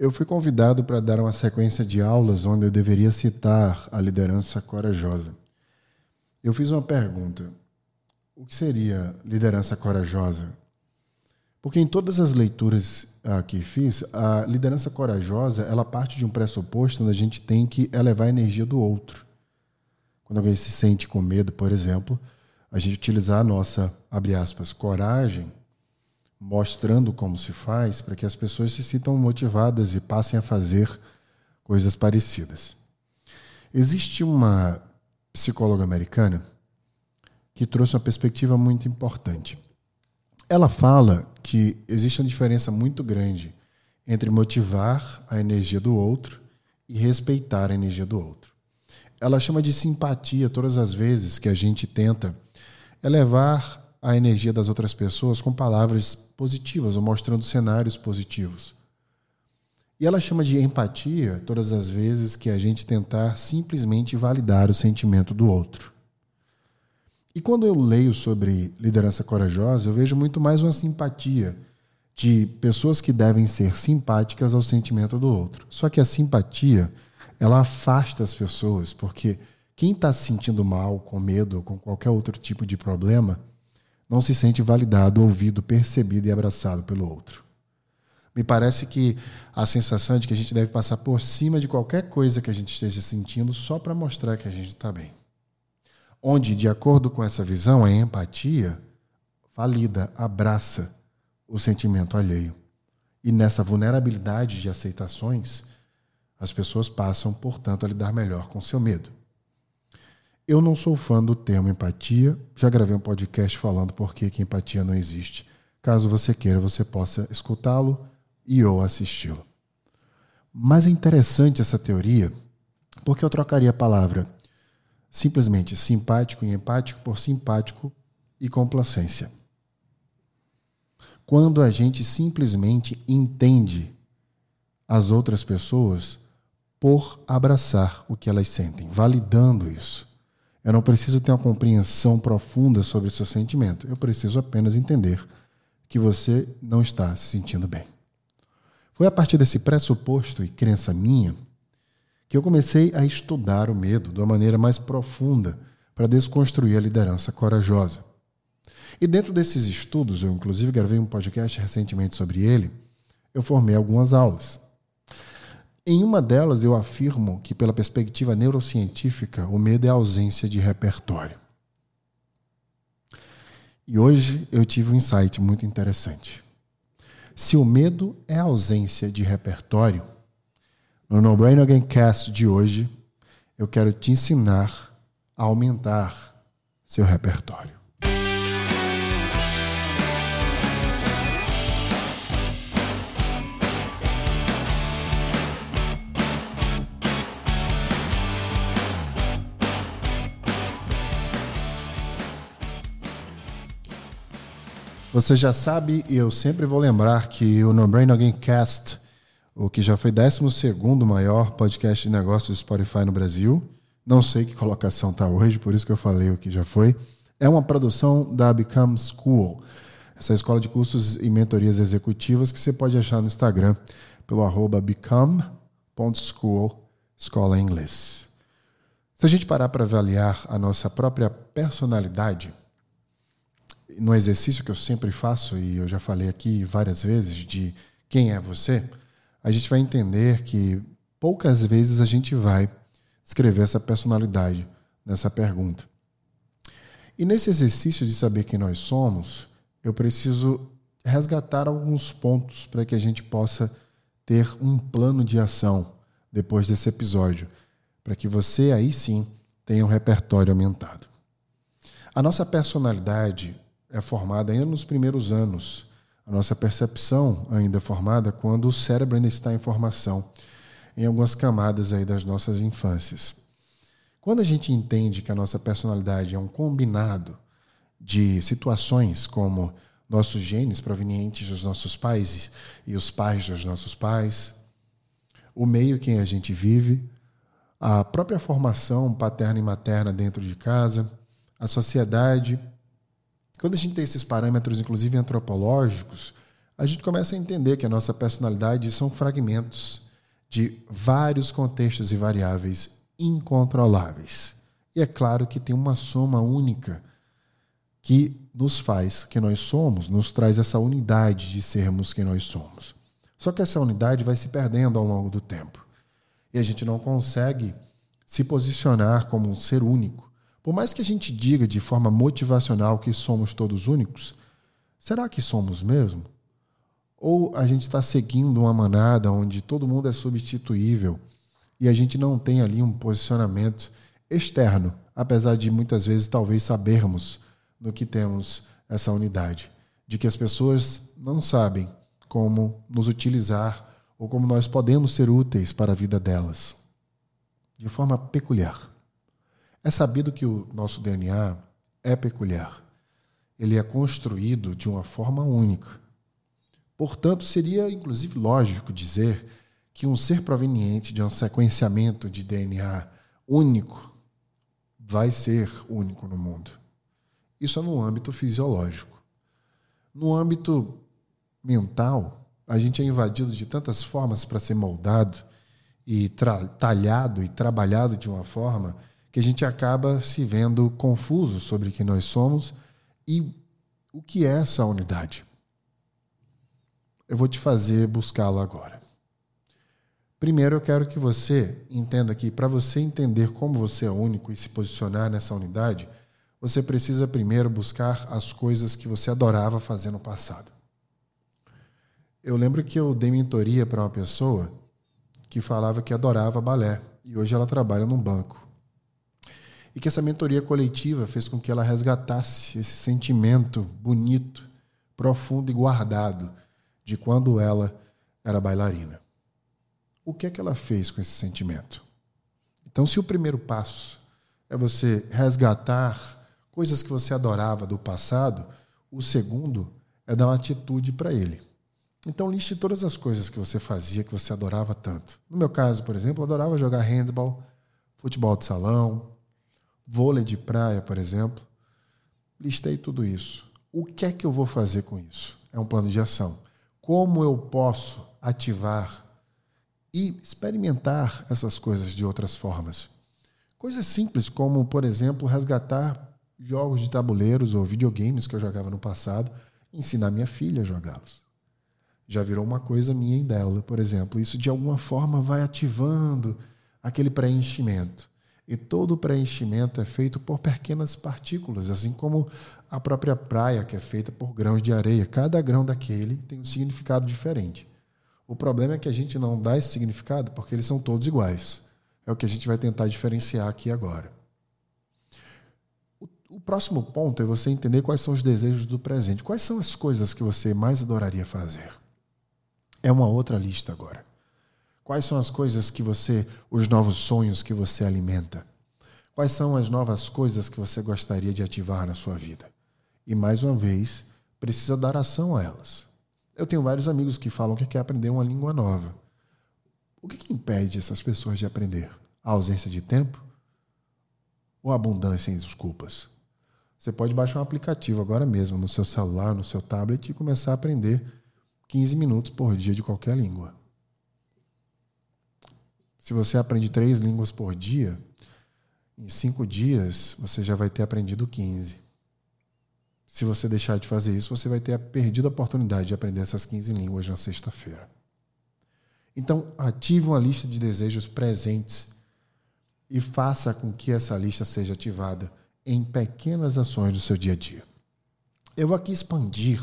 Eu fui convidado para dar uma sequência de aulas onde eu deveria citar a liderança corajosa. Eu fiz uma pergunta: o que seria liderança corajosa? Porque em todas as leituras ah, que fiz, a liderança corajosa ela parte de um pressuposto onde a gente tem que elevar a energia do outro. Quando alguém se sente com medo, por exemplo, a gente utilizar a nossa, abre aspas, coragem mostrando como se faz para que as pessoas se sintam motivadas e passem a fazer coisas parecidas. Existe uma psicóloga americana que trouxe uma perspectiva muito importante. Ela fala que existe uma diferença muito grande entre motivar a energia do outro e respeitar a energia do outro. Ela chama de simpatia todas as vezes que a gente tenta elevar a energia das outras pessoas com palavras positivas ou mostrando cenários positivos. E ela chama de empatia todas as vezes que a gente tentar simplesmente validar o sentimento do outro. E quando eu leio sobre liderança corajosa, eu vejo muito mais uma simpatia de pessoas que devem ser simpáticas ao sentimento do outro. Só que a simpatia, ela afasta as pessoas, porque quem está se sentindo mal, com medo com qualquer outro tipo de problema, não se sente validado, ouvido, percebido e abraçado pelo outro. Me parece que a sensação é de que a gente deve passar por cima de qualquer coisa que a gente esteja sentindo só para mostrar que a gente está bem. Onde, de acordo com essa visão, a empatia valida, abraça o sentimento alheio. E nessa vulnerabilidade de aceitações, as pessoas passam, portanto, a lidar melhor com seu medo. Eu não sou fã do termo empatia. Já gravei um podcast falando por que, empatia não existe. Caso você queira, você possa escutá-lo e ou assisti-lo. Mas é interessante essa teoria, porque eu trocaria a palavra simplesmente simpático e empático por simpático e complacência. Quando a gente simplesmente entende as outras pessoas por abraçar o que elas sentem, validando isso. Eu não preciso ter uma compreensão profunda sobre o seu sentimento. Eu preciso apenas entender que você não está se sentindo bem. Foi a partir desse pressuposto e crença minha que eu comecei a estudar o medo de uma maneira mais profunda para desconstruir a liderança corajosa. E dentro desses estudos, eu inclusive gravei um podcast recentemente sobre ele, eu formei algumas aulas. Em uma delas, eu afirmo que, pela perspectiva neurocientífica, o medo é a ausência de repertório. E hoje eu tive um insight muito interessante. Se o medo é a ausência de repertório, no No Brain Again Cast de hoje, eu quero te ensinar a aumentar seu repertório. Você já sabe, e eu sempre vou lembrar que o No Brain Again Cast, o que já foi 12 maior podcast de negócios Spotify no Brasil, não sei que colocação está hoje, por isso que eu falei o que já foi, é uma produção da Become School, essa escola de cursos e mentorias executivas que você pode achar no Instagram pelo arroba become.school, escola em inglês. Se a gente parar para avaliar a nossa própria personalidade, no exercício que eu sempre faço, e eu já falei aqui várias vezes, de quem é você, a gente vai entender que poucas vezes a gente vai escrever essa personalidade nessa pergunta. E nesse exercício de saber quem nós somos, eu preciso resgatar alguns pontos para que a gente possa ter um plano de ação depois desse episódio, para que você aí sim tenha um repertório aumentado. A nossa personalidade é formada ainda nos primeiros anos. A nossa percepção ainda é formada quando o cérebro ainda está em formação, em algumas camadas aí das nossas infâncias. Quando a gente entende que a nossa personalidade é um combinado de situações como nossos genes provenientes dos nossos pais e os pais dos nossos pais, o meio em que a gente vive, a própria formação paterna e materna dentro de casa, a sociedade quando a gente tem esses parâmetros, inclusive antropológicos, a gente começa a entender que a nossa personalidade são fragmentos de vários contextos e variáveis incontroláveis. E é claro que tem uma soma única que nos faz que nós somos, nos traz essa unidade de sermos quem nós somos. Só que essa unidade vai se perdendo ao longo do tempo. E a gente não consegue se posicionar como um ser único. Por mais que a gente diga de forma motivacional que somos todos únicos, será que somos mesmo? Ou a gente está seguindo uma manada onde todo mundo é substituível e a gente não tem ali um posicionamento externo, apesar de muitas vezes talvez sabermos no que temos essa unidade, de que as pessoas não sabem como nos utilizar ou como nós podemos ser úteis para a vida delas, de forma peculiar. É sabido que o nosso DNA é peculiar. Ele é construído de uma forma única. Portanto, seria inclusive lógico dizer que um ser proveniente de um sequenciamento de DNA único vai ser único no mundo. Isso é no âmbito fisiológico. No âmbito mental, a gente é invadido de tantas formas para ser moldado e talhado e trabalhado de uma forma que a gente acaba se vendo confuso sobre quem nós somos e o que é essa unidade. Eu vou te fazer buscá-lo agora. Primeiro, eu quero que você entenda que para você entender como você é único e se posicionar nessa unidade, você precisa primeiro buscar as coisas que você adorava fazer no passado. Eu lembro que eu dei mentoria para uma pessoa que falava que adorava balé e hoje ela trabalha num banco. E que essa mentoria coletiva fez com que ela resgatasse esse sentimento bonito, profundo e guardado de quando ela era bailarina. O que é que ela fez com esse sentimento? Então, se o primeiro passo é você resgatar coisas que você adorava do passado, o segundo é dar uma atitude para ele. Então liste todas as coisas que você fazia, que você adorava tanto. No meu caso, por exemplo, eu adorava jogar handball, futebol de salão, vôlei de praia, por exemplo. Listei tudo isso. O que é que eu vou fazer com isso? É um plano de ação. Como eu posso ativar e experimentar essas coisas de outras formas? Coisas simples como, por exemplo, resgatar jogos de tabuleiros ou videogames que eu jogava no passado, ensinar minha filha a jogá-los. Já virou uma coisa minha e dela, por exemplo. Isso de alguma forma vai ativando aquele preenchimento. E todo preenchimento é feito por pequenas partículas, assim como a própria praia, que é feita por grãos de areia. Cada grão daquele tem um significado diferente. O problema é que a gente não dá esse significado porque eles são todos iguais. É o que a gente vai tentar diferenciar aqui agora. O próximo ponto é você entender quais são os desejos do presente. Quais são as coisas que você mais adoraria fazer? É uma outra lista agora. Quais são as coisas que você, os novos sonhos que você alimenta? Quais são as novas coisas que você gostaria de ativar na sua vida? E mais uma vez, precisa dar ação a elas. Eu tenho vários amigos que falam que quer aprender uma língua nova. O que, que impede essas pessoas de aprender? A ausência de tempo? Ou a abundância em desculpas? Você pode baixar um aplicativo agora mesmo no seu celular, no seu tablet e começar a aprender 15 minutos por dia de qualquer língua. Se você aprende três línguas por dia, em cinco dias você já vai ter aprendido 15. Se você deixar de fazer isso, você vai ter perdido a oportunidade de aprender essas 15 línguas na sexta-feira. Então, ative uma lista de desejos presentes e faça com que essa lista seja ativada em pequenas ações do seu dia a dia. Eu vou aqui expandir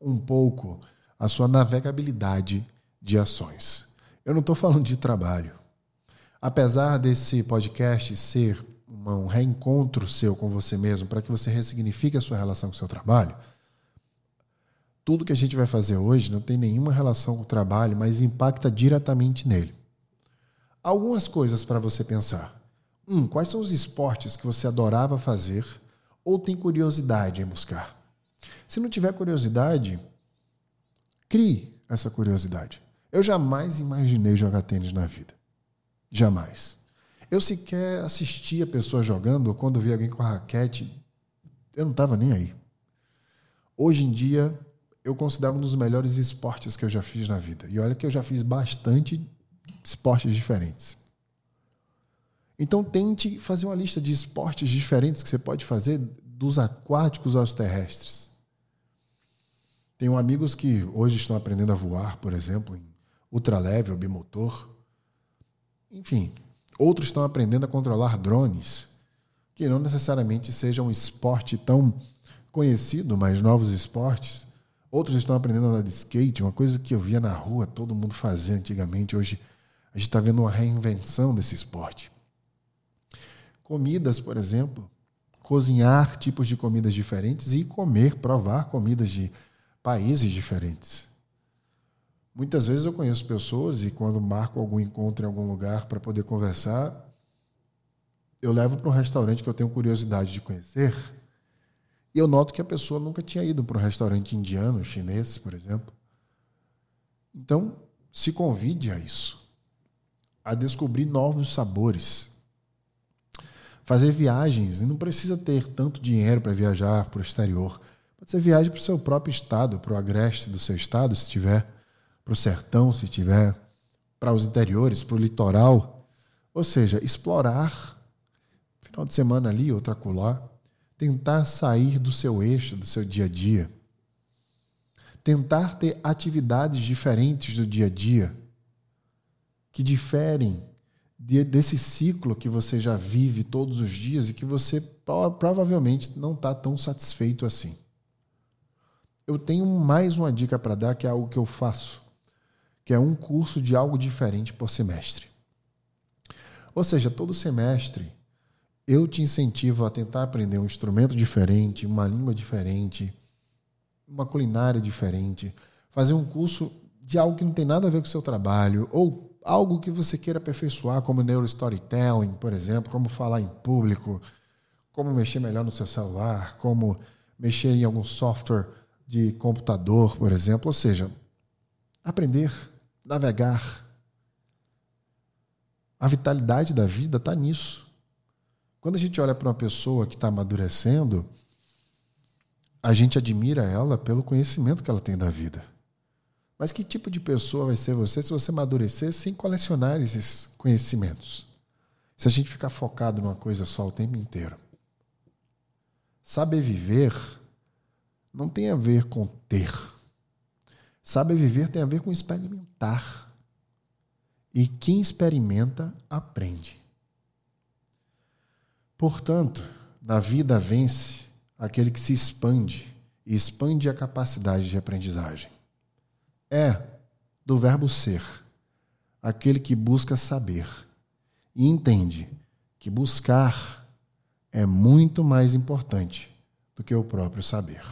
um pouco a sua navegabilidade de ações. Eu não estou falando de trabalho. Apesar desse podcast ser um reencontro seu com você mesmo, para que você ressignifique a sua relação com o seu trabalho, tudo que a gente vai fazer hoje não tem nenhuma relação com o trabalho, mas impacta diretamente nele. Algumas coisas para você pensar. Um, quais são os esportes que você adorava fazer ou tem curiosidade em buscar? Se não tiver curiosidade, crie essa curiosidade. Eu jamais imaginei jogar tênis na vida. Jamais. Eu sequer assistia pessoas jogando, ou quando via alguém com a raquete, eu não estava nem aí. Hoje em dia, eu considero um dos melhores esportes que eu já fiz na vida. E olha que eu já fiz bastante esportes diferentes. Então tente fazer uma lista de esportes diferentes que você pode fazer dos aquáticos aos terrestres. Tenho amigos que hoje estão aprendendo a voar, por exemplo, em ultraleve ou bimotor. Enfim, outros estão aprendendo a controlar drones, que não necessariamente seja um esporte tão conhecido, mas novos esportes. Outros estão aprendendo a andar de skate, uma coisa que eu via na rua todo mundo fazer antigamente. Hoje a gente está vendo uma reinvenção desse esporte. Comidas, por exemplo, cozinhar tipos de comidas diferentes e comer, provar comidas de países diferentes. Muitas vezes eu conheço pessoas e quando marco algum encontro em algum lugar para poder conversar, eu levo para um restaurante que eu tenho curiosidade de conhecer e eu noto que a pessoa nunca tinha ido para um restaurante indiano, chinês, por exemplo. Então, se convide a isso, a descobrir novos sabores, fazer viagens. E não precisa ter tanto dinheiro para viajar para o exterior. Pode ser viagem para o seu próprio estado, para o agreste do seu estado, se tiver, para o sertão, se tiver, para os interiores, para o litoral. Ou seja, explorar final de semana ali, outra acolá, tentar sair do seu eixo, do seu dia a dia. Tentar ter atividades diferentes do dia a dia, que diferem de, desse ciclo que você já vive todos os dias e que você provavelmente não está tão satisfeito assim. Eu tenho mais uma dica para dar, que é algo que eu faço, que é um curso de algo diferente por semestre. Ou seja, todo semestre eu te incentivo a tentar aprender um instrumento diferente, uma língua diferente, uma culinária diferente, fazer um curso de algo que não tem nada a ver com o seu trabalho, ou algo que você queira aperfeiçoar, como neurostorytelling, por exemplo, como falar em público, como mexer melhor no seu celular, como mexer em algum software de computador, por exemplo. Ou seja, aprender, navegar. A vitalidade da vida está nisso. Quando a gente olha para uma pessoa que está amadurecendo, a gente admira ela pelo conhecimento que ela tem da vida. Mas que tipo de pessoa vai ser você se você amadurecer sem colecionar esses conhecimentos? Se a gente ficar focado numa coisa só o tempo inteiro. Saber viver não tem a ver com ter. Saber viver tem a ver com experimentar. E quem experimenta, aprende. Portanto, na vida vence aquele que se expande e expande a capacidade de aprendizagem é do verbo ser, aquele que busca saber e entende que buscar é muito mais importante do que o próprio saber.